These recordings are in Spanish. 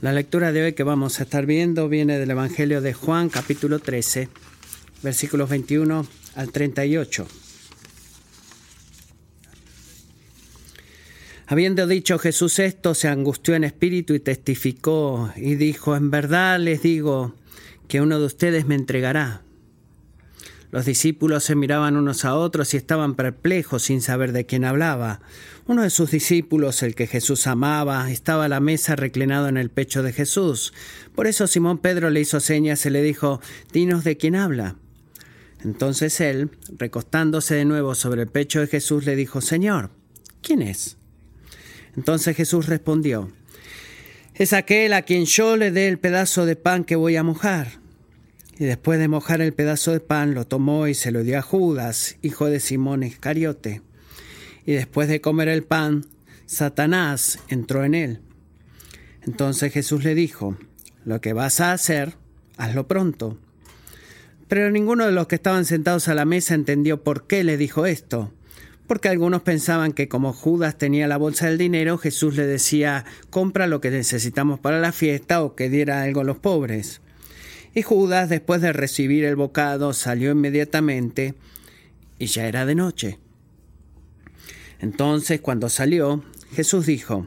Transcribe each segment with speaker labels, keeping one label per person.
Speaker 1: La lectura de hoy que vamos a estar viendo viene del Evangelio de Juan capítulo 13, versículos 21 al 38. Habiendo dicho Jesús esto, se angustió en espíritu y testificó y dijo, en verdad les digo que uno de ustedes me entregará. Los discípulos se miraban unos a otros y estaban perplejos sin saber de quién hablaba. Uno de sus discípulos, el que Jesús amaba, estaba a la mesa reclinado en el pecho de Jesús. Por eso Simón Pedro le hizo señas y le dijo, Dinos de quién habla. Entonces él, recostándose de nuevo sobre el pecho de Jesús, le dijo, Señor, ¿quién es? Entonces Jesús respondió, Es aquel a quien yo le dé el pedazo de pan que voy a mojar. Y después de mojar el pedazo de pan, lo tomó y se lo dio a Judas, hijo de Simón Iscariote. Y después de comer el pan, Satanás entró en él. Entonces Jesús le dijo, Lo que vas a hacer, hazlo pronto. Pero ninguno de los que estaban sentados a la mesa entendió por qué le dijo esto, porque algunos pensaban que como Judas tenía la bolsa del dinero, Jesús le decía, compra lo que necesitamos para la fiesta o que diera algo a los pobres. Y Judas, después de recibir el bocado, salió inmediatamente y ya era de noche. Entonces, cuando salió, Jesús dijo,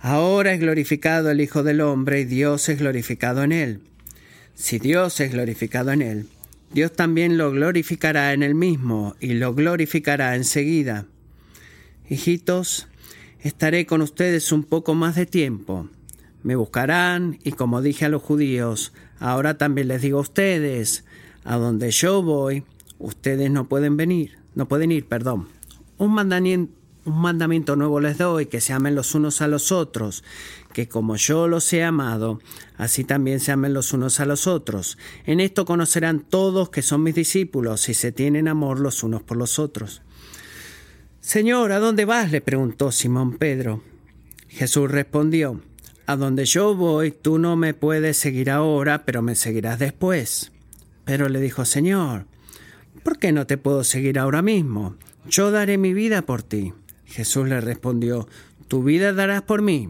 Speaker 1: Ahora es glorificado el Hijo del Hombre y Dios es glorificado en él. Si Dios es glorificado en él, Dios también lo glorificará en él mismo y lo glorificará enseguida. Hijitos, estaré con ustedes un poco más de tiempo. Me buscarán y como dije a los judíos, ahora también les digo a ustedes, a donde yo voy, ustedes no pueden venir, no pueden ir, perdón. Un mandamiento, un mandamiento nuevo les doy, que se amen los unos a los otros, que como yo los he amado, así también se amen los unos a los otros. En esto conocerán todos que son mis discípulos, si se tienen amor los unos por los otros. Señor, ¿a dónde vas? le preguntó Simón Pedro. Jesús respondió, a donde yo voy, tú no me puedes seguir ahora, pero me seguirás después. Pero le dijo, Señor, ¿por qué no te puedo seguir ahora mismo? Yo daré mi vida por ti. Jesús le respondió, tu vida darás por mí.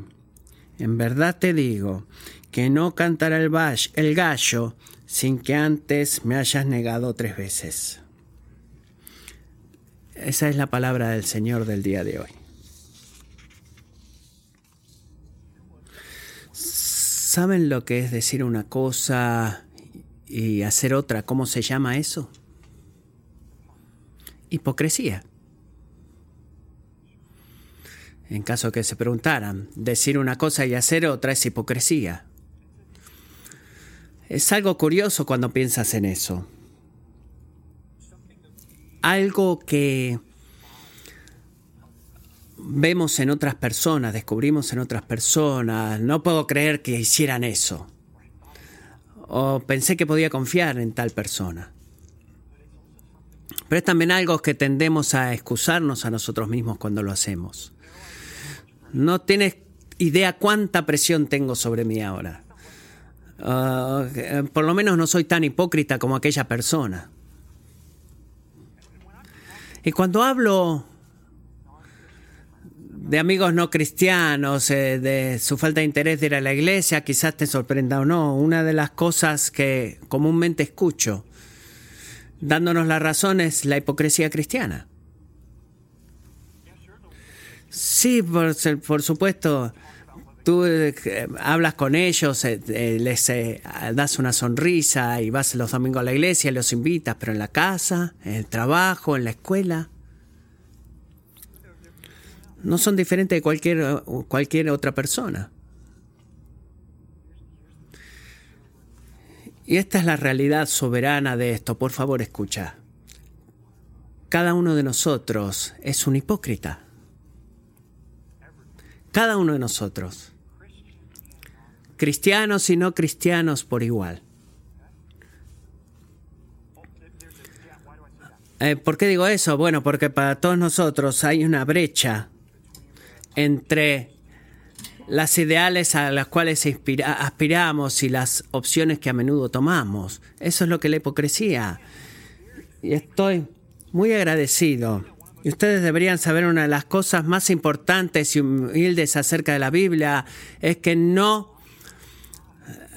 Speaker 1: En verdad te digo que no cantará el, el gallo sin que antes me hayas negado tres veces. Esa es la palabra del Señor del día de hoy. ¿Saben lo que es decir una cosa y hacer otra? ¿Cómo se llama eso? Hipocresía. En caso que se preguntaran, decir una cosa y hacer otra es hipocresía. Es algo curioso cuando piensas en eso. Algo que vemos en otras personas, descubrimos en otras personas, no puedo creer que hicieran eso. O pensé que podía confiar en tal persona. Pero es también algo que tendemos a excusarnos a nosotros mismos cuando lo hacemos. No tienes idea cuánta presión tengo sobre mí ahora. Uh, por lo menos no soy tan hipócrita como aquella persona. Y cuando hablo de amigos no cristianos, eh, de su falta de interés de ir a la iglesia, quizás te sorprenda o no. Una de las cosas que comúnmente escucho, dándonos la razón, es la hipocresía cristiana. Sí, por, supuesto, tú eh, hablas con ellos, eh, les das una sonrisa y vas los domingos a la iglesia los invitas, pero en la casa, en el trabajo, en la escuela no son diferentes de cualquier, cualquier otra persona. Y esta es la realidad soberana de esto. Por favor, escucha. Cada uno de nosotros es un hipócrita. Cada uno de nosotros. Cristianos y no cristianos por igual. Eh, ¿Por qué digo eso? Bueno, porque para todos nosotros hay una brecha entre las ideales a las cuales aspiramos y las opciones que a menudo tomamos. Eso es lo que la hipocresía. Y estoy muy agradecido. Y ustedes deberían saber una de las cosas más importantes y humildes acerca de la Biblia es que no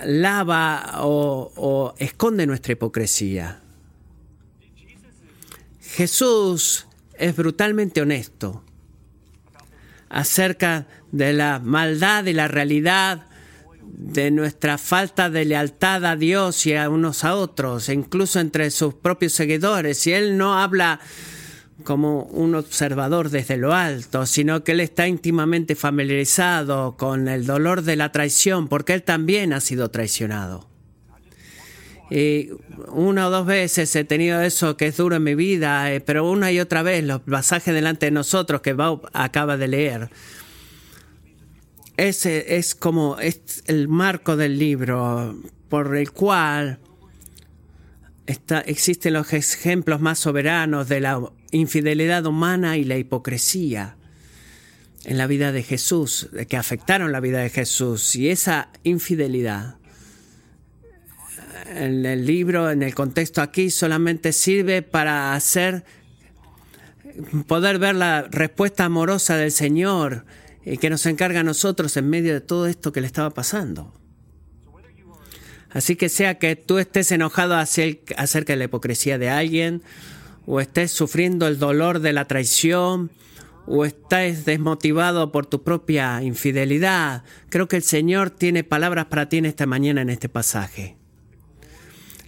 Speaker 1: lava o esconde nuestra hipocresía. Jesús es brutalmente honesto acerca de la maldad y la realidad de nuestra falta de lealtad a Dios y a unos a otros, incluso entre sus propios seguidores. Y Él no habla como un observador desde lo alto, sino que Él está íntimamente familiarizado con el dolor de la traición, porque Él también ha sido traicionado. Y una o dos veces he tenido eso que es duro en mi vida, eh, pero una y otra vez los pasajes delante de nosotros que Bob acaba de leer. Ese es como es el marco del libro por el cual está, existen los ejemplos más soberanos de la infidelidad humana y la hipocresía en la vida de Jesús, que afectaron la vida de Jesús. Y esa infidelidad en el libro, en el contexto aquí, solamente sirve para hacer, poder ver la respuesta amorosa del Señor y que nos encarga a nosotros en medio de todo esto que le estaba pasando. Así que sea que tú estés enojado acerca de la hipocresía de alguien, o estés sufriendo el dolor de la traición, o estés desmotivado por tu propia infidelidad, creo que el Señor tiene palabras para ti en esta mañana en este pasaje.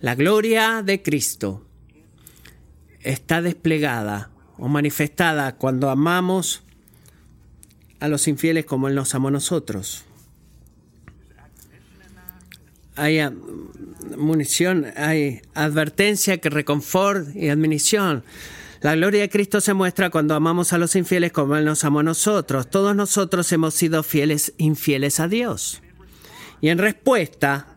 Speaker 1: La gloria de Cristo está desplegada o manifestada cuando amamos a los infieles como Él nos amó a nosotros. Hay munición, hay advertencia, que reconfort y admonición. La gloria de Cristo se muestra cuando amamos a los infieles como Él nos amó a nosotros. Todos nosotros hemos sido fieles, infieles a Dios. Y en respuesta,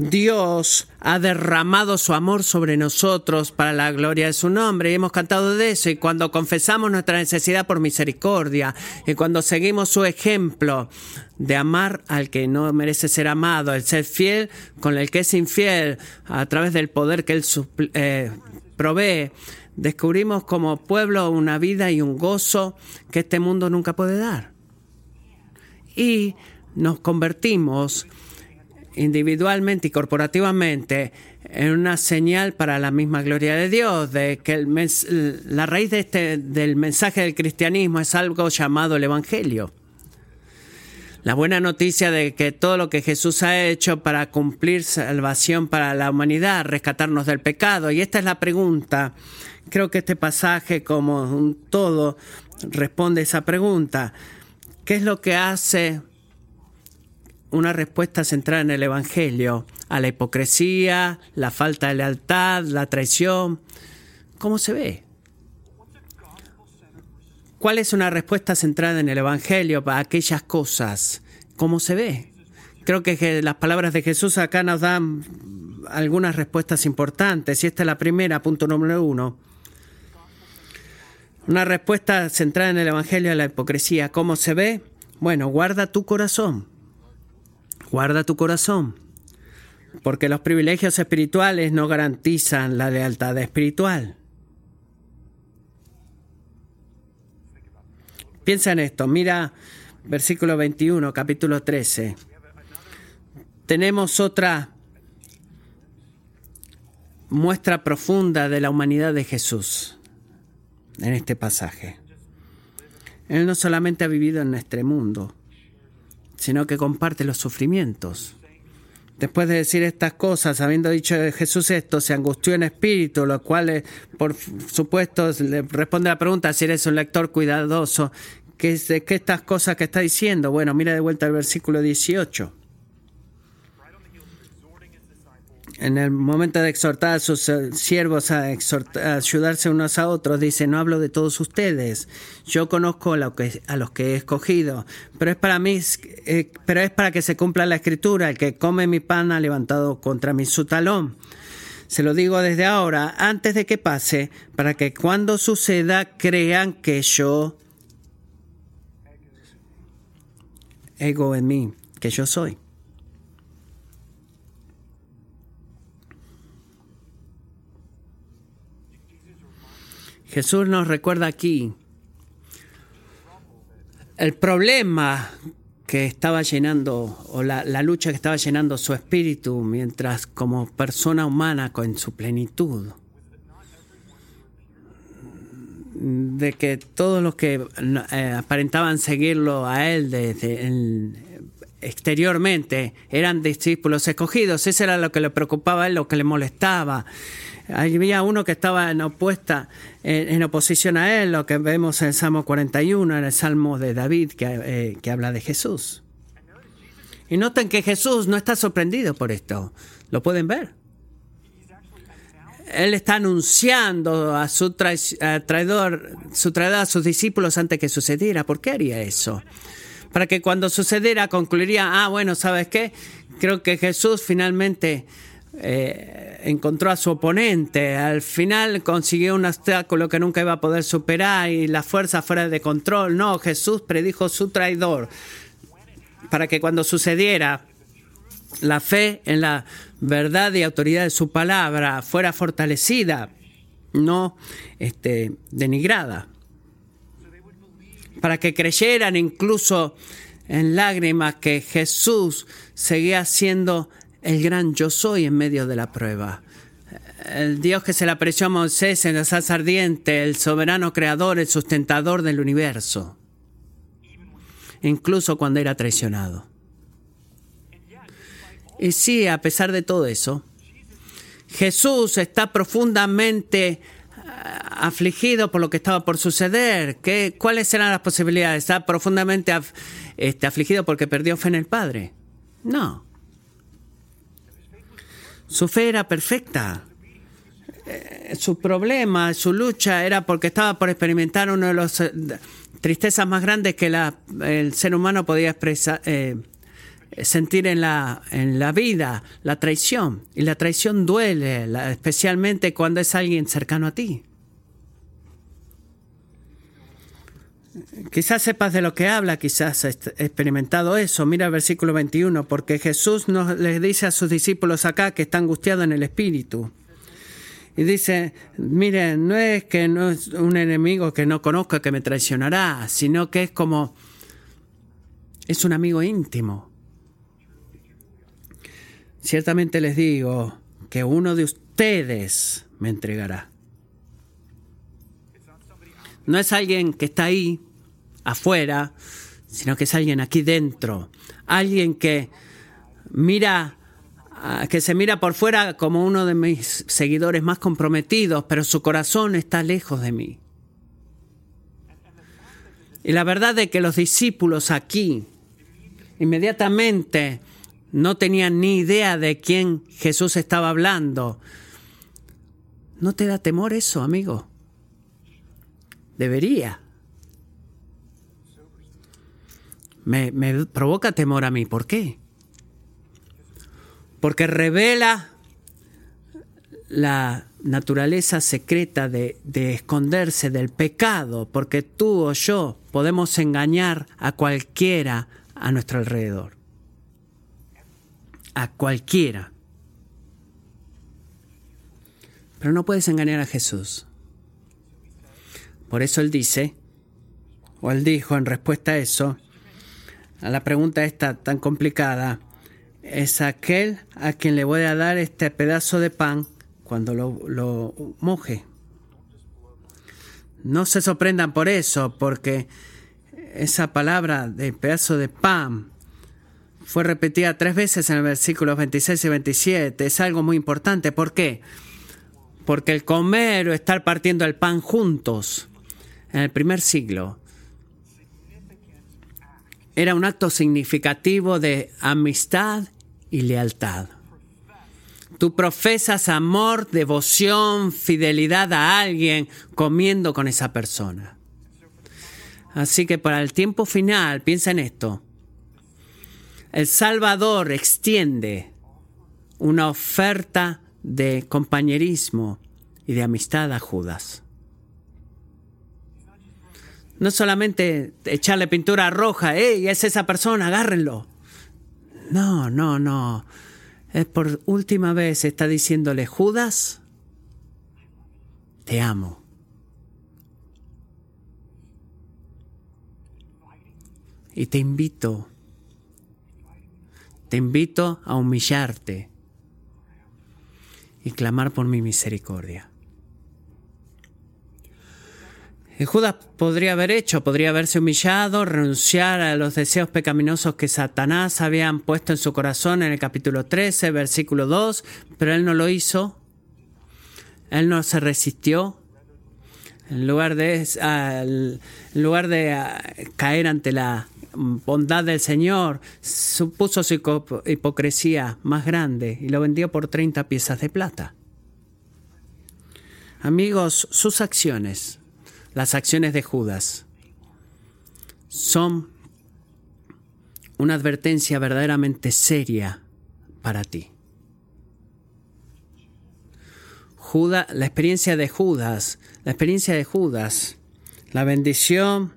Speaker 1: Dios ha derramado su amor sobre nosotros para la gloria de su nombre y hemos cantado de eso y cuando confesamos nuestra necesidad por misericordia y cuando seguimos su ejemplo de amar al que no merece ser amado, el ser fiel con el que es infiel a través del poder que él eh, provee, descubrimos como pueblo una vida y un gozo que este mundo nunca puede dar. Y nos convertimos individualmente y corporativamente en una señal para la misma gloria de Dios, de que el la raíz de este, del mensaje del cristianismo es algo llamado el Evangelio. La buena noticia de que todo lo que Jesús ha hecho para cumplir salvación para la humanidad, rescatarnos del pecado. Y esta es la pregunta. Creo que este pasaje como un todo responde esa pregunta. ¿Qué es lo que hace una respuesta centrada en el Evangelio a la hipocresía, la falta de lealtad, la traición. ¿Cómo se ve? ¿Cuál es una respuesta centrada en el Evangelio para aquellas cosas? ¿Cómo se ve? Creo que las palabras de Jesús acá nos dan algunas respuestas importantes y esta es la primera, punto número uno. Una respuesta centrada en el Evangelio a la hipocresía. ¿Cómo se ve? Bueno, guarda tu corazón Guarda tu corazón, porque los privilegios espirituales no garantizan la lealtad espiritual. Piensa en esto, mira versículo 21, capítulo 13. Tenemos otra muestra profunda de la humanidad de Jesús en este pasaje. Él no solamente ha vivido en nuestro mundo, sino que comparte los sufrimientos. Después de decir estas cosas, habiendo dicho Jesús esto, se angustió en espíritu, lo cual, eh, por supuesto, le responde la pregunta si eres un lector cuidadoso. ¿Qué qué estas cosas que está diciendo? Bueno, mira de vuelta al versículo 18. En el momento de exhortar a sus eh, siervos a, ayudarse unos a otros, dice, no hablo de todos ustedes, yo conozco a, los que he escogido, pero es para mí, eh, pero es para que se cumpla la escritura, el que come mi pan ha levantado contra mí su talón. Se lo digo desde ahora, antes de que pase, para que cuando suceda crean que yo ego en mí, que yo soy. Jesús nos recuerda aquí el problema que estaba llenando, o la, lucha que estaba llenando su espíritu mientras como persona humana con su plenitud. De que todos los que eh, aparentaban seguirlo a él desde exteriormente eran discípulos escogidos, eso era lo que le preocupaba a él, lo que le molestaba. Había uno que estaba en opuesta, en, oposición a él, lo que vemos en el Salmo 41, en el Salmo de David, que, eh, que habla de Jesús. Y noten que Jesús no está sorprendido por esto. ¿Lo pueden ver? Él está anunciando a su traidor, su traidor a sus discípulos antes que sucediera. ¿Por qué haría eso? Para que cuando sucediera concluiría, ah, bueno, ¿sabes qué? Creo que Jesús finalmente eh, encontró a su oponente. Al final consiguió un obstáculo que nunca iba a poder superar y la fuerza fuera de control. No, Jesús predijo su traidor para que cuando sucediera la fe en la verdad y autoridad de su palabra fuera fortalecida, no este, denigrada. Para que creyeran incluso en lágrimas que Jesús seguía siendo el gran yo soy en medio de la prueba. El Dios que se le apareció a Moisés en la salsa ardiente, el soberano creador, el sustentador del universo, incluso cuando era traicionado. Y sí, a pesar de todo eso, Jesús está profundamente ah, afligido por lo que estaba por suceder. ¿Qué, ¿Cuáles eran las posibilidades? ¿Está profundamente este, afligido porque perdió fe en el Padre? No. Su fe era perfecta. Eh, su problema, su lucha era porque estaba por experimentar una de las eh, tristezas más grandes que el ser humano podía expresar, eh, sentir en la, en la vida, la traición. Y la traición duele, especialmente cuando es alguien cercano a ti. Quizás sepas de lo que habla, quizás has experimentado eso. Mira el versículo 21, porque Jesús nos les dice a sus discípulos acá que está angustiado en el espíritu. Y dice, miren, no es que no es un enemigo que no conozca que me traicionará, sino que es como, es un amigo íntimo. Ciertamente les digo que uno de ustedes me entregará. No es alguien que está ahí afuera, sino que es alguien aquí dentro, alguien que mira que se mira por fuera como uno de mis seguidores más comprometidos, pero su corazón está lejos de mí. Y la verdad es que los discípulos aquí inmediatamente no tenían ni idea de quién Jesús estaba hablando. ¿No te da temor eso, amigo? Debería. Me, provoca temor a mí. ¿Por qué? Porque revela la naturaleza secreta de, de, esconderse del pecado, porque tú o yo podemos engañar a cualquiera a nuestro alrededor. A cualquiera. Pero no puedes engañar a Jesús. Por eso Él dice, o Él dijo en respuesta a eso, a la pregunta esta tan complicada, es aquel a quien le voy a dar este pedazo de pan cuando lo, lo moje. No se sorprendan por eso, porque esa palabra de pedazo de pan fue repetida tres veces en el versículo 26 y 27. Es algo muy importante. ¿Por qué? Porque el comer o estar partiendo el pan juntos en el primer siglo era un acto significativo de amistad y lealtad. Tú profesas amor, devoción, fidelidad a alguien comiendo con esa persona. Así que para el tiempo final, piensa en esto. El Salvador extiende una oferta de compañerismo y de amistad a Judas. No solamente echarle pintura roja, ¡ey! Es esa persona, agárrenlo. No, no, no. Es por última vez está diciéndole, Judas, te amo. Y te invito te invito a humillarte y clamar por mi misericordia. Judas podría haber hecho, podría haberse humillado, renunciar a los deseos pecaminosos que Satanás habían puesto en su corazón en el capítulo 13, versículo 2, pero él no lo hizo. Él no se resistió. En lugar de, en lugar de ah, caer ante la bondad del Señor, supuso su hipocresía más grande y lo vendió por 30 piezas de plata. Amigos, sus acciones, las acciones de Judas, son una advertencia verdaderamente seria para ti. Judas, la experiencia de Judas, la experiencia de Judas, la bendición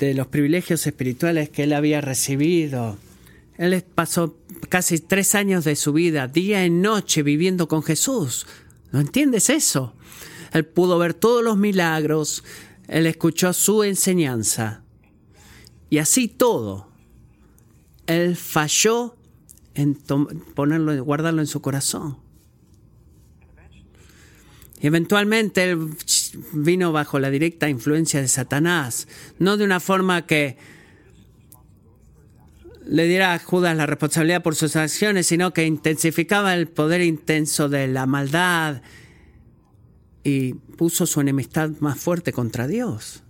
Speaker 1: de los privilegios espirituales que él había recibido. Él pasó casi tres años de su vida, día y noche, viviendo con Jesús. ¿No entiendes eso? Él pudo ver todos los milagros, él escuchó su enseñanza. Y así todo, él falló en ponerlo, guardarlo en su corazón. Y eventualmente él vino bajo la directa influencia de Satanás, no de una forma que le diera a Judas la responsabilidad por sus acciones, sino que intensificaba el poder intenso de la maldad y puso su enemistad más fuerte contra Dios.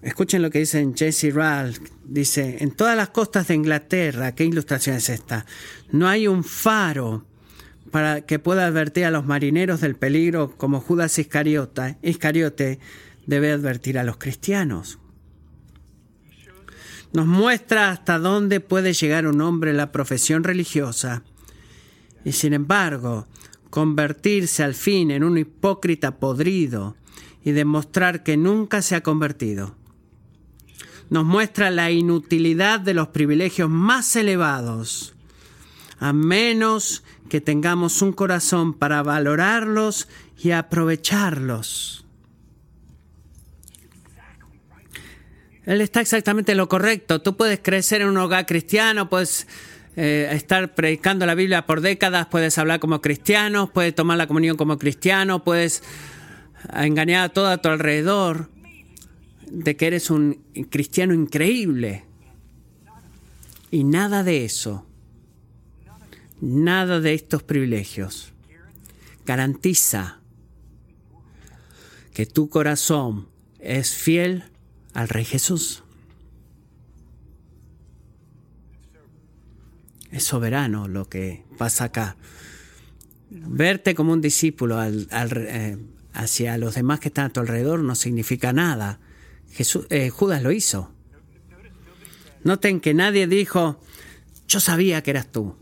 Speaker 1: Escuchen lo que dice Jesse Ralph. Dice, en todas las costas de Inglaterra, ¿qué ilustración es esta? No hay un faro para que pueda advertir a los marineros del peligro como Judas Iscariote debe advertir a los cristianos. Nos muestra hasta dónde puede llegar un hombre la profesión religiosa y sin embargo convertirse al fin en un hipócrita podrido y demostrar que nunca se ha convertido. Nos muestra la inutilidad de los privilegios más elevados, a menos que tengamos un corazón para valorarlos y aprovecharlos. Él está exactamente en lo correcto. Tú puedes crecer en un hogar cristiano, puedes eh, estar predicando la Biblia por décadas, puedes hablar como cristiano, puedes tomar la comunión como cristiano, puedes engañar a todo a tu alrededor de que eres un cristiano increíble. Y nada de eso Nada de estos privilegios garantiza que tu corazón es fiel al Rey Jesús. Es soberano lo que pasa acá. Verte como un discípulo eh, hacia los demás que están a tu alrededor no significa nada. Jesús, eh, Judas lo hizo. Noten que nadie dijo, yo sabía que eras tú.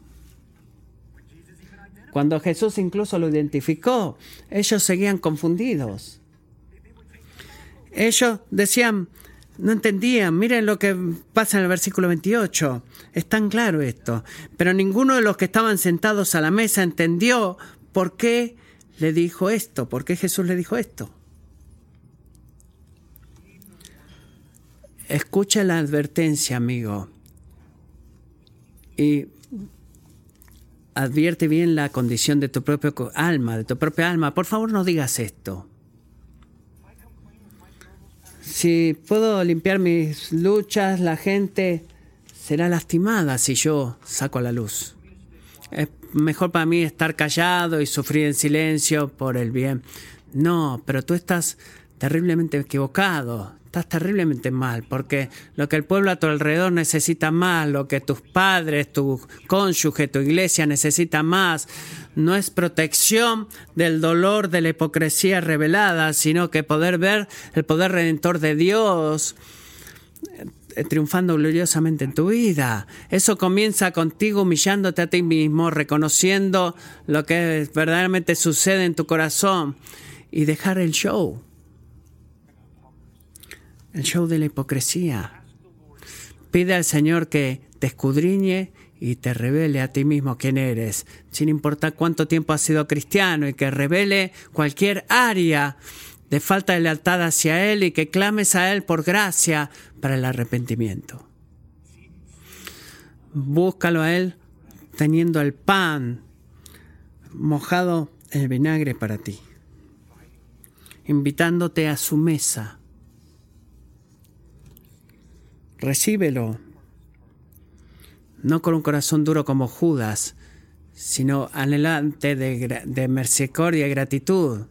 Speaker 1: Cuando Jesús incluso lo identificó, ellos seguían confundidos. Ellos decían, no entendían, miren lo que pasa en el versículo 28, es tan claro esto, pero ninguno de los que estaban sentados a la mesa entendió por qué le dijo esto, por qué Jesús le dijo esto. Escucha la advertencia, amigo, y advierte bien la condición de tu propio alma, de tu propia alma. Por favor, no digas esto. Si puedo limpiar mis luchas, la gente será lastimada si yo saco a la luz. Es mejor para mí estar callado y sufrir en silencio por el bien. No, pero tú estás terriblemente equivocado estás terriblemente mal, porque lo que el pueblo a tu alrededor necesita más, lo que tus padres, tu cónyuge, tu iglesia necesita más, no es protección del dolor de la hipocresía revelada, sino que poder ver el poder redentor de Dios eh, triunfando gloriosamente en tu vida. Eso comienza contigo humillándote a ti mismo, reconociendo lo que verdaderamente sucede en tu corazón y dejar el show el show de la hipocresía. Pide al Señor que te escudriñe y te revele a ti mismo quién eres, sin importar cuánto tiempo has sido cristiano, y que revele cualquier área de falta de lealtad hacia Él y que clames a Él por gracia para el arrepentimiento. búscalo a Él teniendo el pan mojado en vinagre para ti, invitándote a su mesa. Recíbelo, no con un corazón duro como Judas, sino anhelante de, de misericordia y gratitud.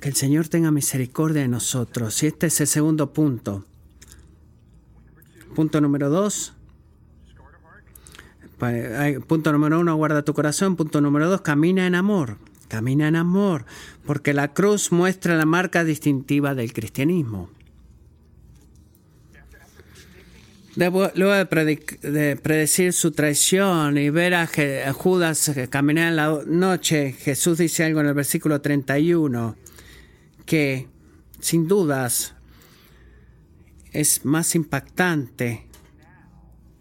Speaker 1: Que el Señor tenga misericordia de nosotros. Y este es el segundo punto. Punto número dos. Punto número uno, guarda tu corazón. Punto número dos, camina en amor. Camina en amor, porque la cruz muestra la marca distintiva del cristianismo. Luego de predecir su traición y ver a Judas caminar en la noche, Jesús dice algo en el versículo 31 que sin dudas es más impactante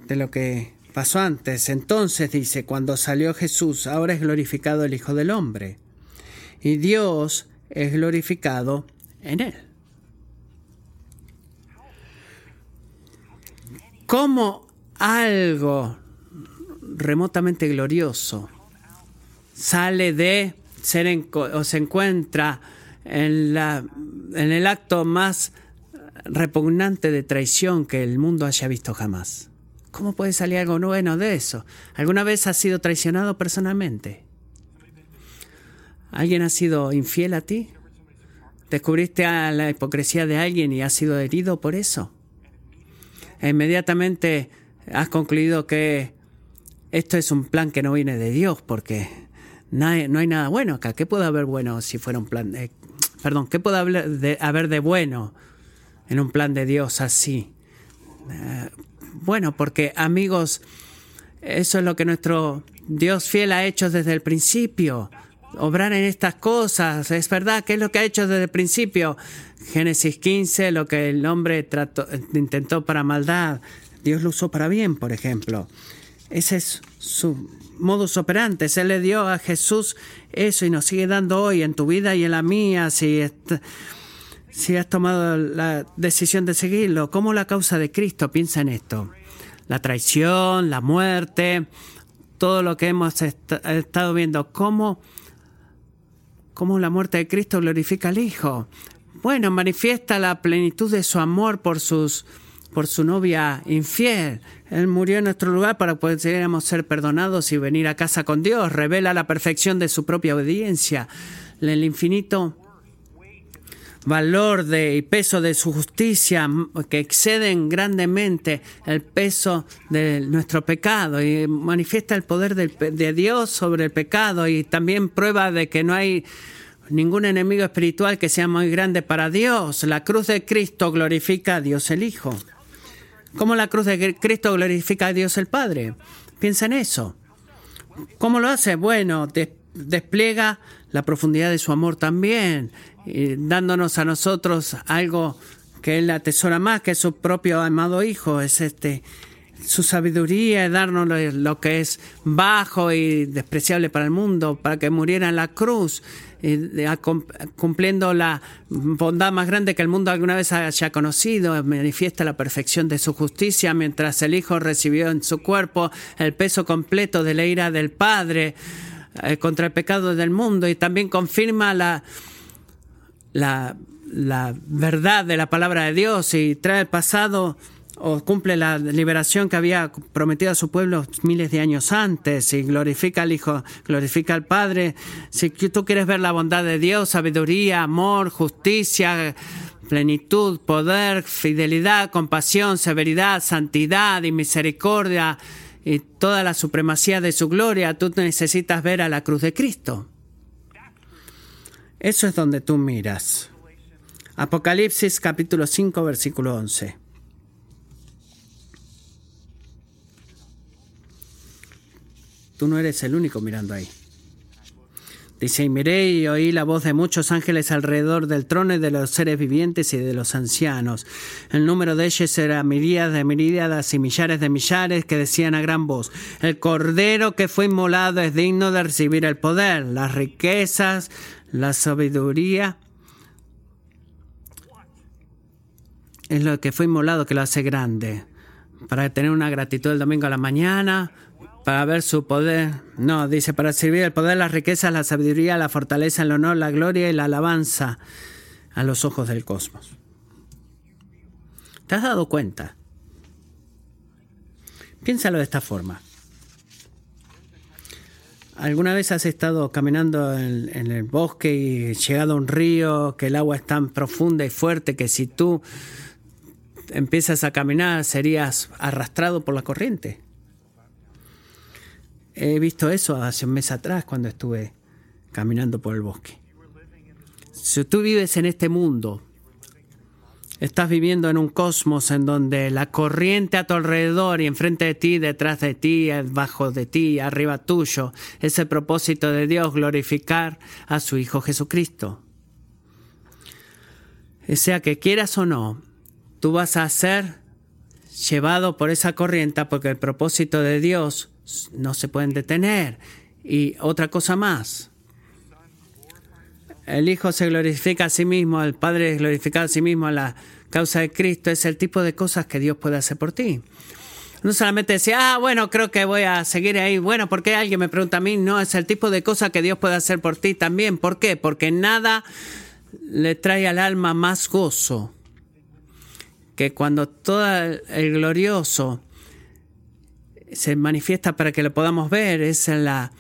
Speaker 1: de lo que pasó antes. Entonces dice, cuando salió Jesús, ahora es glorificado el Hijo del Hombre y Dios es glorificado en él. ¿Cómo algo remotamente glorioso sale de ser o se encuentra en, la, en el acto más repugnante de traición que el mundo haya visto jamás. ¿Cómo puede salir algo bueno de eso? ¿Alguna vez has sido traicionado personalmente? ¿Alguien ha sido infiel a ti? ¿Descubriste a la hipocresía de alguien y has sido herido por eso? E inmediatamente has concluido que esto es un plan que no viene de Dios, porque no hay, nada bueno acá. ¿Qué puede haber bueno si fuera un plan? De, perdón, ¿qué puede haber de, haber de bueno en un plan de Dios así? Eh, bueno, porque amigos, eso es lo que nuestro Dios fiel ha hecho desde el principio. Obrar en estas cosas, es verdad, ¿qué es lo que ha hecho desde el principio? Génesis 15, lo que el hombre trató, intentó para maldad, Dios lo usó para bien, por ejemplo. Ese es su modus operandi. Él le dio a Jesús eso y nos sigue dando hoy en tu vida y en la mía. Si, si has tomado la decisión de seguirlo, como la causa de Cristo, piensa en esto. La traición, la muerte, todo lo que hemos estado viendo, cómo, cómo la muerte de Cristo glorifica al Hijo. Bueno, manifiesta la plenitud de su amor por sus por su novia infiel. Él murió en nuestro lugar para que pudiéramos ser perdonados y venir a casa con Dios. Revela la perfección de su propia obediencia, el infinito valor de, y peso de su justicia que exceden grandemente el peso de nuestro pecado y manifiesta el poder de Dios sobre el pecado y también prueba de que no hay ningún enemigo espiritual que sea muy grande para Dios. La cruz de Cristo glorifica a Dios el Hijo. ¿Cómo la cruz de Cristo glorifica a Dios el Padre? Piensa en eso. ¿Cómo lo hace? Bueno, despliega la profundidad de su amor también, dándonos a nosotros algo que Él atesora más que su propio amado Hijo. Es este su sabiduría, darnos lo que es bajo y despreciable para el mundo, para que muriera en la cruz, cumpliendo la bondad más grande que el mundo alguna vez haya conocido, manifiesta la perfección de su justicia, mientras el Hijo recibió en su cuerpo el peso completo de la ira del Padre eh, contra el pecado del mundo y también confirma la, la, la verdad de la palabra de Dios y trae el pasado o cumple la liberación que había prometido a su pueblo miles de años antes y glorifica al Hijo, glorifica al Padre. Si tú quieres ver la bondad de Dios, sabiduría, amor, justicia, plenitud, poder, fidelidad, compasión, severidad, santidad y misericordia y toda la supremacía de su gloria, tú necesitas ver a la cruz de Cristo. Eso es donde tú miras. Apocalipsis capítulo 5 versículo 11. Tú no eres el único mirando ahí. Dice, y miré y oí la voz de muchos ángeles alrededor del trono y de los seres vivientes y de los ancianos. El número de ellos era miríadas de miríadas y millares de millares que decían a gran voz, el cordero que fue inmolado es digno de recibir el poder, las riquezas, la sabiduría. Es lo que fue inmolado que lo hace grande. para tener una gratitud el domingo a la mañana, para ver su poder. No, dice, para servir el poder, las riquezas, la sabiduría, la fortaleza, el honor, la gloria y la alabanza a los ojos del cosmos. ¿Te has dado cuenta? Piénsalo de esta forma. ¿Alguna vez has estado caminando en, en, el bosque y llegado a un río, que el agua es tan profunda y fuerte que si tú empiezas a caminar serías arrastrado por la corriente? He visto eso hace un mes atrás cuando estuve caminando por el bosque. Si tú vives en este mundo, estás viviendo en un cosmos en donde la corriente a tu alrededor y enfrente de ti, detrás de ti, bajo de ti, arriba tuyo, es el propósito de Dios glorificar a su Hijo Jesucristo. Sea que quieras o no, tú vas a ser llevado por esa corriente porque el propósito de Dios no se pueden detener. Y otra cosa más. El Hijo se glorifica a sí mismo, el Padre es glorificado a sí mismo la causa de Cristo. Es el tipo de cosas que Dios puede hacer por ti. No solamente decir, ah, bueno, creo que voy a seguir ahí. Bueno, ¿por qué alguien me pregunta a mí? No, es el tipo de cosas que Dios puede hacer por ti también. ¿Por qué? Porque nada le trae al alma más gozo que cuando todo el glorioso se manifiesta para que lo podamos ver, es la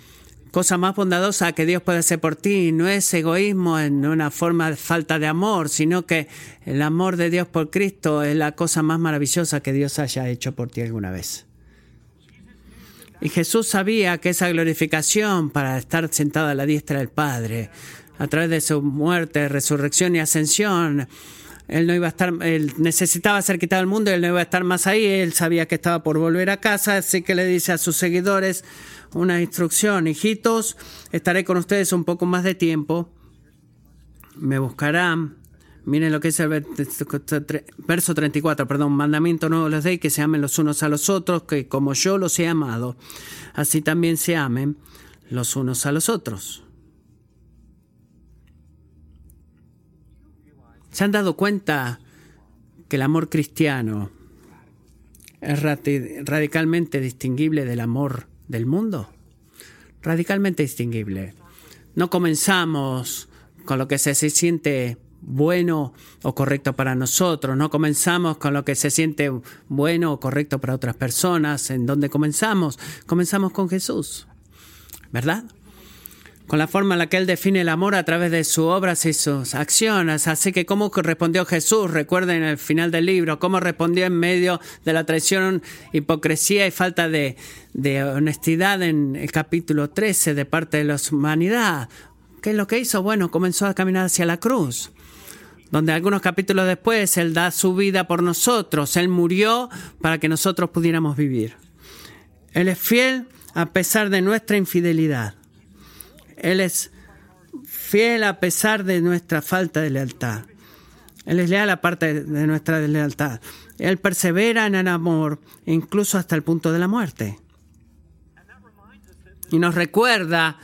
Speaker 1: cosa más bondadosa que Dios puede hacer por ti. No es egoísmo en una forma de falta de amor, sino que el amor de Dios por Cristo es la cosa más maravillosa que Dios haya hecho por ti alguna vez. Y Jesús sabía que esa glorificación para estar sentado a la diestra del Padre, a través de su muerte, resurrección y ascensión, él no iba a estar, él necesitaba ser quitado del mundo, él no iba a estar más ahí, él sabía que estaba por volver a casa, así que le dice a sus seguidores una instrucción, hijitos, estaré con ustedes un poco más de tiempo, me buscarán, miren lo que es el verso 34, perdón, mandamiento nuevo les doy, que se amen los unos a los otros, que como yo los he amado, así también se amen los unos a los otros. ¿Se han dado cuenta que el amor cristiano es radicalmente distinguible del amor del mundo? Radicalmente distinguible. No comenzamos con lo que se, siente bueno o correcto para nosotros, no comenzamos con lo que se siente bueno o correcto para otras personas. ¿En dónde comenzamos? Comenzamos con Jesús, ¿verdad? Con la forma en la que Él define el amor a través de sus obras y sus acciones. Así que cómo respondió Jesús, recuerden el final del libro, cómo respondió en medio de la traición, hipocresía y falta de, de honestidad en el capítulo 13 de parte de la humanidad. ¿Qué es lo que hizo? Bueno, comenzó a caminar hacia la cruz donde algunos capítulos después Él da su vida por nosotros, Él murió para que nosotros pudiéramos vivir. Él es fiel a pesar de nuestra infidelidad. Él es fiel a pesar de nuestra falta de lealtad. Él es leal aparte de nuestra lealtad. Él persevera en el amor, incluso hasta el punto de la muerte. Y nos recuerda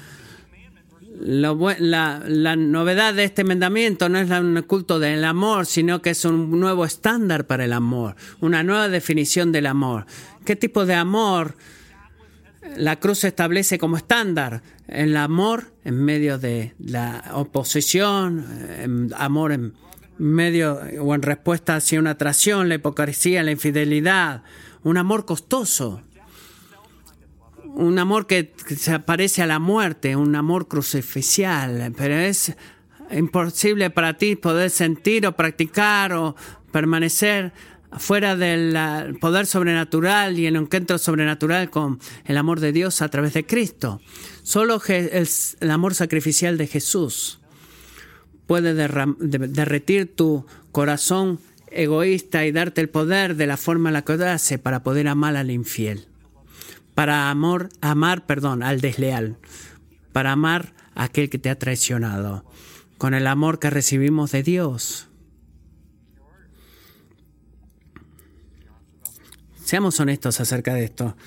Speaker 1: la, la, novedad de este mandamiento no es un culto del amor, sino que es un nuevo estándar para el amor, una nueva definición del amor. ¿Qué tipo de amor la cruz establece como estándar. El amor en medio de la oposición, amor en medio o en respuesta hacia una atracción, la hipocresía, la infidelidad, un amor costoso, un amor que se parece a la muerte, un amor crucificial, pero es imposible para ti poder sentir o practicar o permanecer fuera del poder sobrenatural y el encuentro sobrenatural con el amor de Dios a través de Cristo. Solo el amor sacrificial de Jesús puede derretir tu corazón egoísta y darte el poder de la forma en la que hace para poder amar al infiel, para amor, amar, perdón, al desleal, para amar a aquel que te ha traicionado, con el amor que recibimos de Dios Seamos honestos acerca de esto.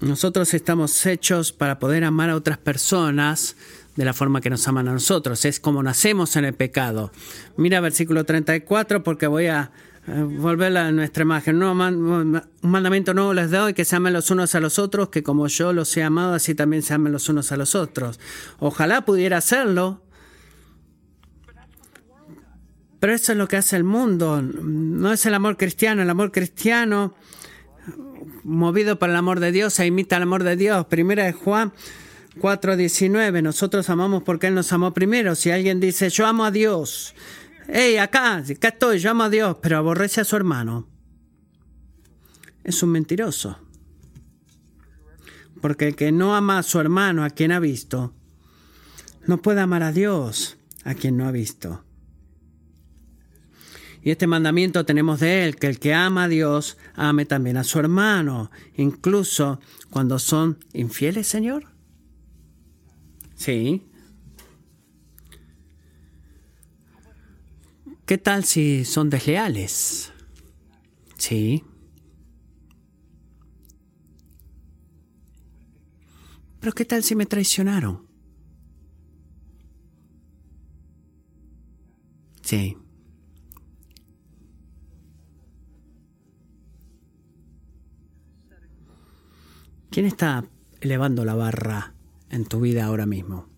Speaker 1: Nosotros estamos hechos para poder amar a otras personas de la forma que nos aman a nosotros. Es como nacemos en el pecado. Mira versículo 34 porque voy a eh, volver a nuestra imagen. un mandamiento nuevo les doy, que se amen los unos a los otros, que como yo los he amado, así también se amen los unos a los otros. Ojalá pudiera hacerlo, pero eso es lo que hace el mundo. No es el amor cristiano. El amor cristiano, movido por el amor de Dios, se imita el amor de Dios. Primera de Juan 4:19. Nosotros amamos porque Él nos amó primero. Si alguien dice, yo amo a Dios, hey, acá, acá estoy, yo amo a Dios, pero aborrece a su hermano. Es un mentiroso. Porque el que no ama a su hermano, a quien ha visto, no puede amar a Dios, a quien no ha visto. Y este mandamiento tenemos de él, que el que ama a Dios, ame también a su hermano, incluso cuando son infieles, Señor. Sí, ¿Qué tal si son desleales? Sí. Pero ¿qué tal si me traicionaron? Sí. ¿Quién está elevando la barra en tu vida ahora mismo?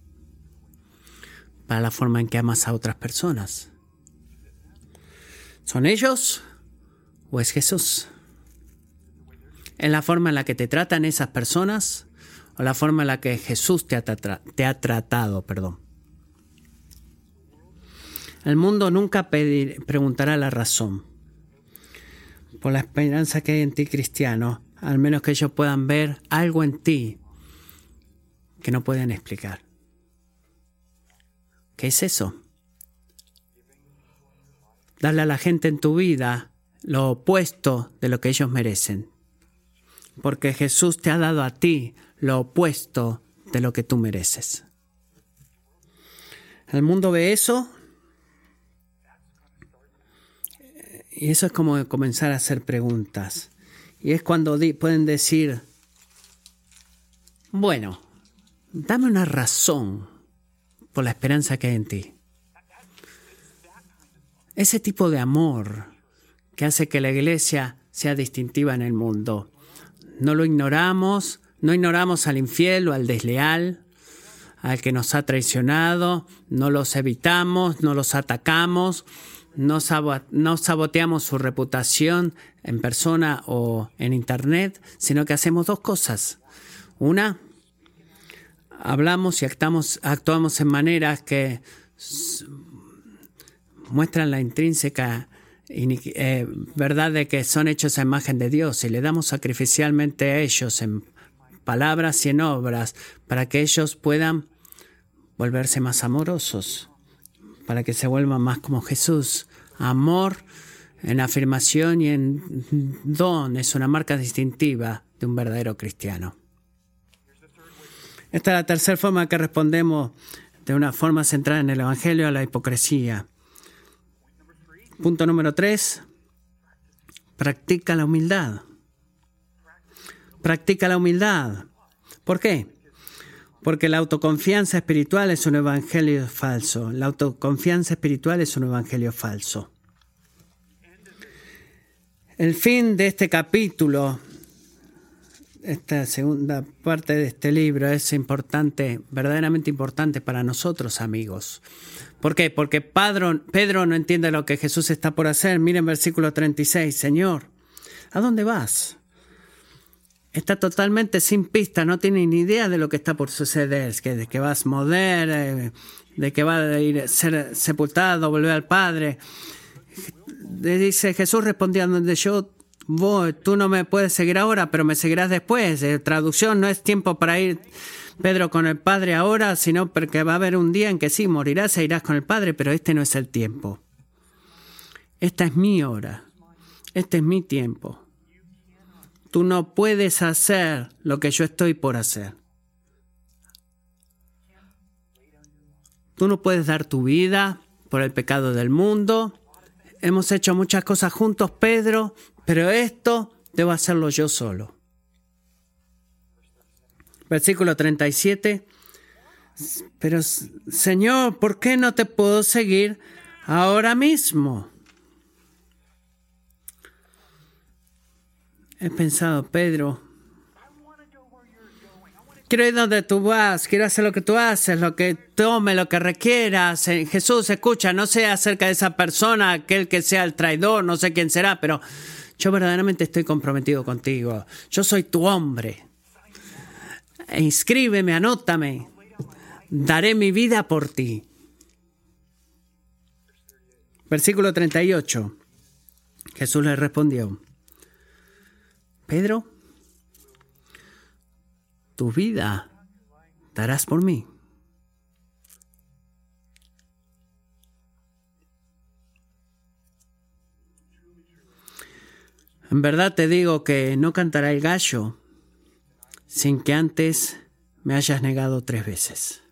Speaker 1: Para la forma en que amas a otras personas. ¿Son ellos o es Jesús? ¿En la forma en la que te tratan esas personas o la forma en la que Jesús te ha, tratado? Perdón. El mundo nunca preguntará la razón por la esperanza que hay en ti cristiano, al menos que ellos puedan ver algo en ti que no pueden explicar. ¿Qué es eso? darle a la gente en tu vida lo opuesto de lo que ellos merecen. Porque Jesús te ha dado a ti lo opuesto de lo que tú mereces. El mundo ve eso y eso es como comenzar a hacer preguntas. Y es cuando pueden decir, bueno, dame una razón por la esperanza que hay en ti. Ese tipo de amor que hace que la iglesia sea distintiva en el mundo. No lo ignoramos, no ignoramos al infiel o al desleal, al que nos ha traicionado, no los evitamos, no los atacamos, no, saboteamos su reputación en persona o en internet, sino que hacemos dos cosas. Una, hablamos y actuamos, en maneras que muestran la intrínseca eh, verdad de que son hechos a imagen de Dios y le damos sacrificialmente a ellos en palabras y en obras para que ellos puedan volverse más amorosos, para que se vuelvan más como Jesús. Amor en afirmación y en don es una marca distintiva de un verdadero cristiano. Esta es la tercera forma que respondemos de una forma centrada en el Evangelio a la hipocresía. Punto número tres, practica la humildad. Practica la humildad. ¿Por qué? Porque la autoconfianza espiritual es un evangelio falso. La autoconfianza espiritual es un evangelio falso. El fin de este capítulo, esta segunda parte de este libro, es importante, verdaderamente importante para nosotros, amigos. ¿Por qué? Porque Pedro, no entiende lo que Jesús está por hacer. Miren versículo 36, Señor, ¿a dónde vas? Está totalmente sin pista, no tiene ni idea de lo que está por suceder, que, de que vas a mover, eh, de que va a ir ser sepultado, volver al Padre. Le dice Jesús respondiendo, donde yo voy, tú no me puedes seguir ahora, pero me seguirás después. Eh, traducción, no es tiempo para ir Pedro con el Padre ahora, sino porque va a haber un día en que sí, morirás e irás con el Padre, pero este no es el tiempo. Esta es mi hora. Este es mi tiempo. Tú no puedes hacer lo que yo estoy por hacer. Tú no puedes dar tu vida por el pecado del mundo. Hemos hecho muchas cosas juntos, Pedro, pero esto debo hacerlo yo solo. Versículo 37. Pero, Señor, ¿por qué no te puedo seguir ahora mismo? He pensado, Pedro, quiero ir donde tú vas, quiero hacer lo que tú haces, lo que tome, lo que requieras. Eh, Jesús, escucha, no sé acerca de esa persona, aquel que sea el traidor, no sé quién será, pero yo verdaderamente estoy comprometido contigo. Yo soy tu hombre. E inscríbeme, anótame. Daré mi vida por ti. Versículo 38. Jesús le respondió, Pedro, tu vida darás por mí. En verdad te digo que no cantará el gallo sin que antes me hayas negado tres veces.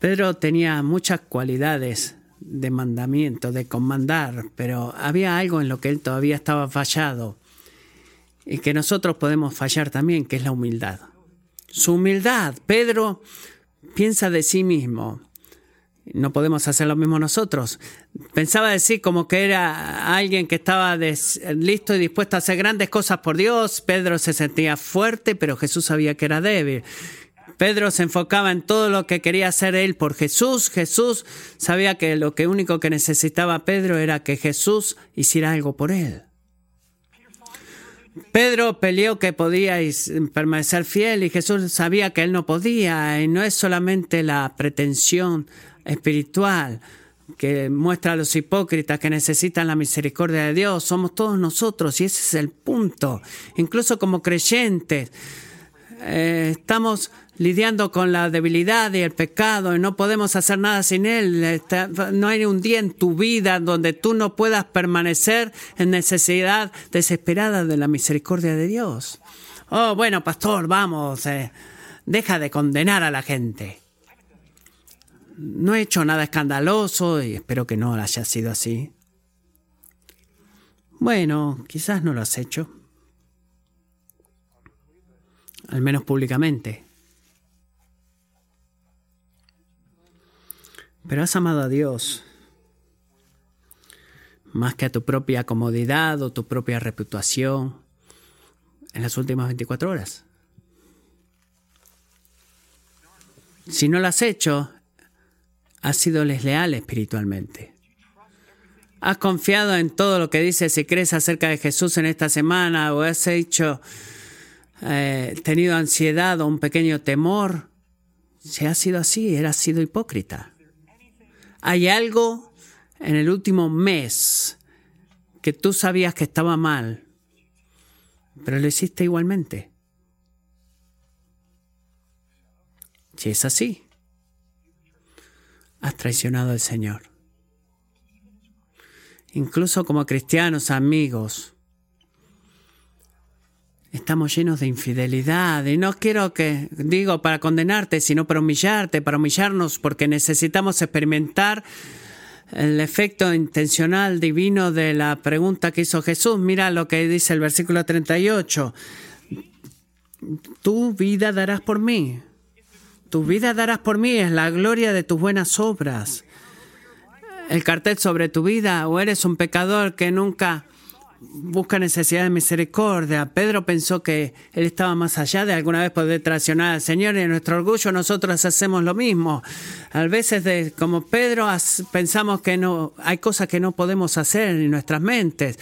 Speaker 1: Pedro tenía muchas cualidades de mandamiento, de comandar, pero había algo en lo que él todavía estaba fallado y que nosotros podemos fallar también, que es la humildad. Su humildad, Pedro piensa de sí mismo, no podemos hacer lo mismo nosotros. Pensaba decir como que era alguien que estaba listo y dispuesto a hacer grandes cosas por Dios. Pedro se sentía fuerte, pero Jesús sabía que era débil. Pedro se enfocaba en todo lo que quería hacer él por Jesús. Jesús sabía que lo que único que necesitaba Pedro era que Jesús hiciera algo por él. Pedro peleó que podía permanecer fiel y Jesús sabía que él no podía. Y no es solamente la pretensión espiritual que muestra a los hipócritas que necesitan la misericordia de Dios. Somos todos nosotros y ese es el punto. Incluso como creyentes, eh, estamos lidiando con la debilidad y el pecado y no podemos hacer nada sin Él. No hay un día en tu vida donde tú no puedas permanecer en necesidad desesperada de la misericordia de Dios. Oh, bueno, pastor, vamos, eh, deja de condenar a la gente no he hecho nada escandaloso y espero que no haya sido así. Bueno, quizás no lo has hecho. Al menos públicamente. Pero has amado a Dios más que a tu propia comodidad o tu propia reputación en las últimas 24 horas. Si no lo has hecho, has sido desleal espiritualmente. Has confiado en todo lo que dices y crees acerca de Jesús en esta semana o has hecho, eh, tenido ansiedad o un pequeño temor. Si ha sido así, eras sido hipócrita. Hay algo en el último mes que tú sabías que estaba mal, pero lo hiciste igualmente. Si es así, has traicionado al Señor. Incluso como cristianos, amigos, estamos llenos de infidelidad. Y no quiero que, digo, para condenarte, sino para humillarte, para humillarnos, porque necesitamos experimentar el efecto intencional divino de la pregunta que hizo Jesús. Mira lo que dice el versículo 38. Tu vida darás por mí. Tu vida darás por mí, es la gloria de tus buenas obras. El cartel sobre tu vida, o eres un pecador que nunca busca necesidad de misericordia. Pedro pensó que él estaba más allá de alguna vez poder traicionar al Señor y en nuestro orgullo nosotros hacemos lo mismo. A veces de, como Pedro pensamos que no hay cosas que no podemos hacer en nuestras mentes.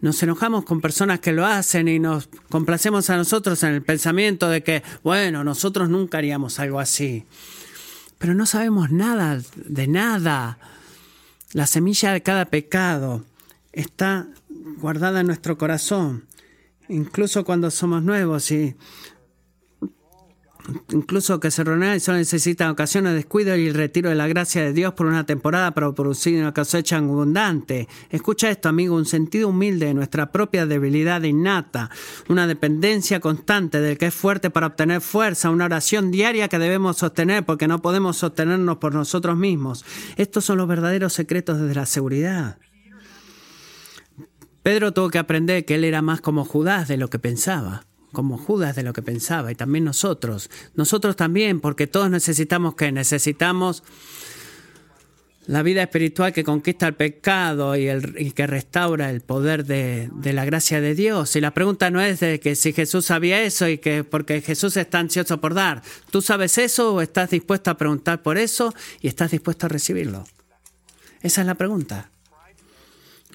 Speaker 1: Nos enojamos con personas que lo hacen y nos complacemos a nosotros en el pensamiento de que, bueno, nosotros nunca haríamos algo así. Pero no sabemos nada de nada. La semilla de cada pecado está guardada en nuestro corazón, incluso cuando somos nuevos y incluso que se reúnan y solo necesitan ocasiones de descuido y el retiro de la gracia de Dios por una temporada para producir una cosecha abundante. Escucha esto, amigo, un sentido humilde de nuestra propia debilidad innata, una dependencia constante del que es fuerte para obtener fuerza, una oración diaria que debemos sostener porque no podemos sostenernos por nosotros mismos. Estos son los verdaderos secretos de la seguridad. Pedro tuvo que aprender que él era más como Judas de lo que pensaba como Judas de lo que pensaba y también nosotros. Nosotros también, porque todos necesitamos que necesitamos La vida espiritual que conquista el pecado y, el, que restaura el poder de, de, la gracia de Dios. Y la pregunta no es de que si Jesús sabía eso y que porque Jesús está ansioso por dar. ¿Tú sabes eso o estás dispuesto a preguntar por eso y estás dispuesto a recibirlo? Esa es la pregunta.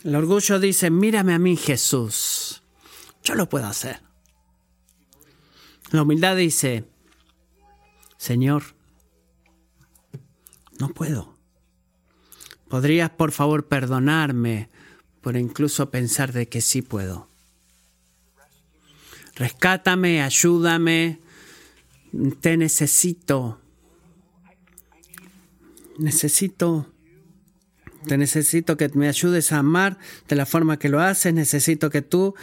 Speaker 1: El orgullo dice, mírame a mí Jesús. Yo lo puedo hacer. La humildad dice, Señor, no puedo. ¿Podrías por favor perdonarme por incluso pensar de que sí puedo? Rescátame, ayúdame, te necesito. Necesito, te necesito que me ayudes a amar de la forma que lo haces, necesito que tú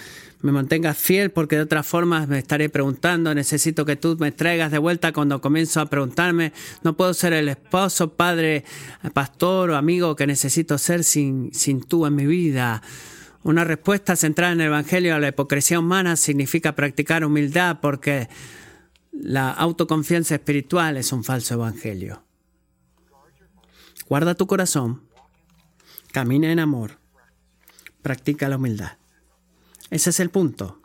Speaker 1: me mantengas fiel porque de otra forma me estaré preguntando, necesito que tú me traigas de vuelta cuando comienzo a preguntarme, no puedo ser el esposo, padre, pastor o amigo que necesito ser sin, sin tú en mi vida. Una respuesta centrada en el Evangelio a la hipocresía humana significa practicar humildad porque la autoconfianza espiritual es un falso Evangelio. Guarda tu corazón, camina en amor, practica la humildad. Ese es el punto.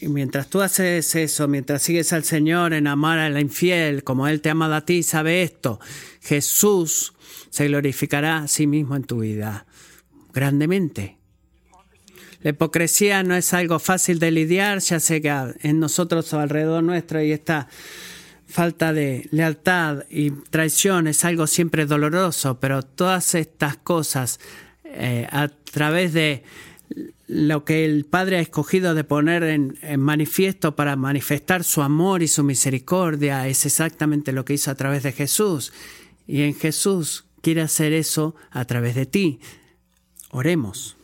Speaker 1: Y mientras tú haces eso, mientras sigues al Señor en amar al infiel, como Él te amado a ti, sabe esto, Jesús se glorificará a sí mismo en tu vida grandemente. La hipocresía no es algo fácil de lidiar, ya sé que en nosotros o alrededor nuestro y esta falta de lealtad y traición es algo siempre doloroso, pero todas estas cosas eh, a través de lo que el Padre ha escogido de poner en, en, manifiesto para manifestar su amor y su misericordia es exactamente lo que hizo a través de Jesús. Y en Jesús quiere hacer eso a través de ti. Oremos.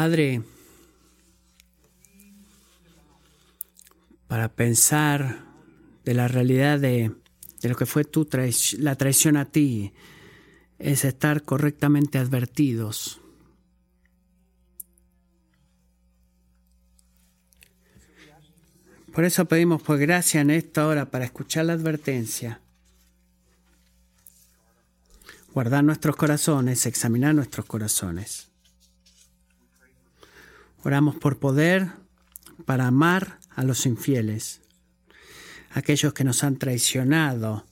Speaker 1: Padre, para pensar de la realidad de, de lo que fue tu la traición a ti, es estar correctamente advertidos. Por eso pedimos por gracia en esta hora para escuchar la advertencia, guardar nuestros corazones, examinar nuestros corazones. Oramos por poder para amar a los infieles aquellos que nos han traicionado,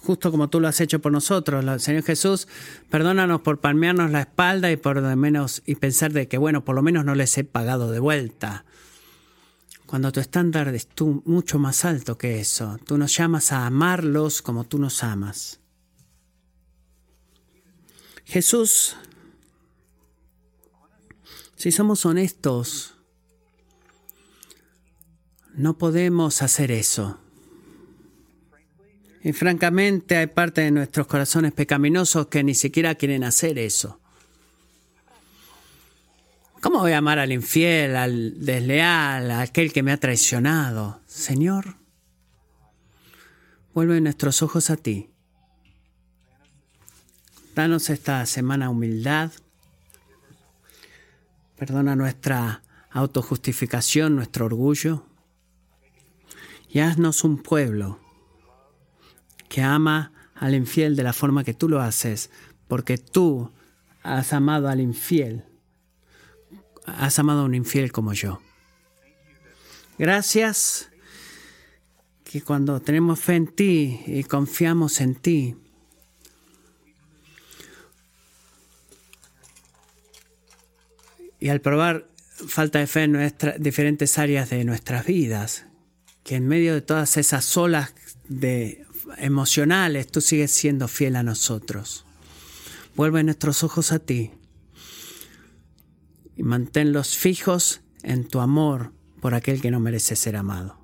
Speaker 1: justo como tú lo has hecho por nosotros. Señor Jesús, perdónanos por palmearnos la espalda y por de menos y pensar de que bueno, por lo menos no les he pagado de vuelta. Cuando tu estándar es tú mucho más alto que eso, tú nos llamas a amarlos como tú nos amas. Jesús, si somos honestos, no podemos hacer eso. Y francamente hay parte de nuestros corazones pecaminosos que ni siquiera quieren hacer eso. ¿Cómo voy a amar al infiel, al desleal, a aquel que me ha traicionado? Señor, vuelve nuestros ojos a ti. Danos esta semana humildad. Perdona nuestra autojustificación, nuestro orgullo y haznos un pueblo que ama al infiel de la forma que tú lo haces, porque tú has amado al infiel, has amado a un infiel como yo. Gracias que cuando tenemos fe en ti y confiamos en ti, y al probar falta de fe en nuestras diferentes áreas de nuestras vidas, que en medio de todas esas olas de emocionales tú sigues siendo fiel a nosotros. Vuelve nuestros ojos a ti y manténlos fijos en tu amor por aquel que no merece ser amado.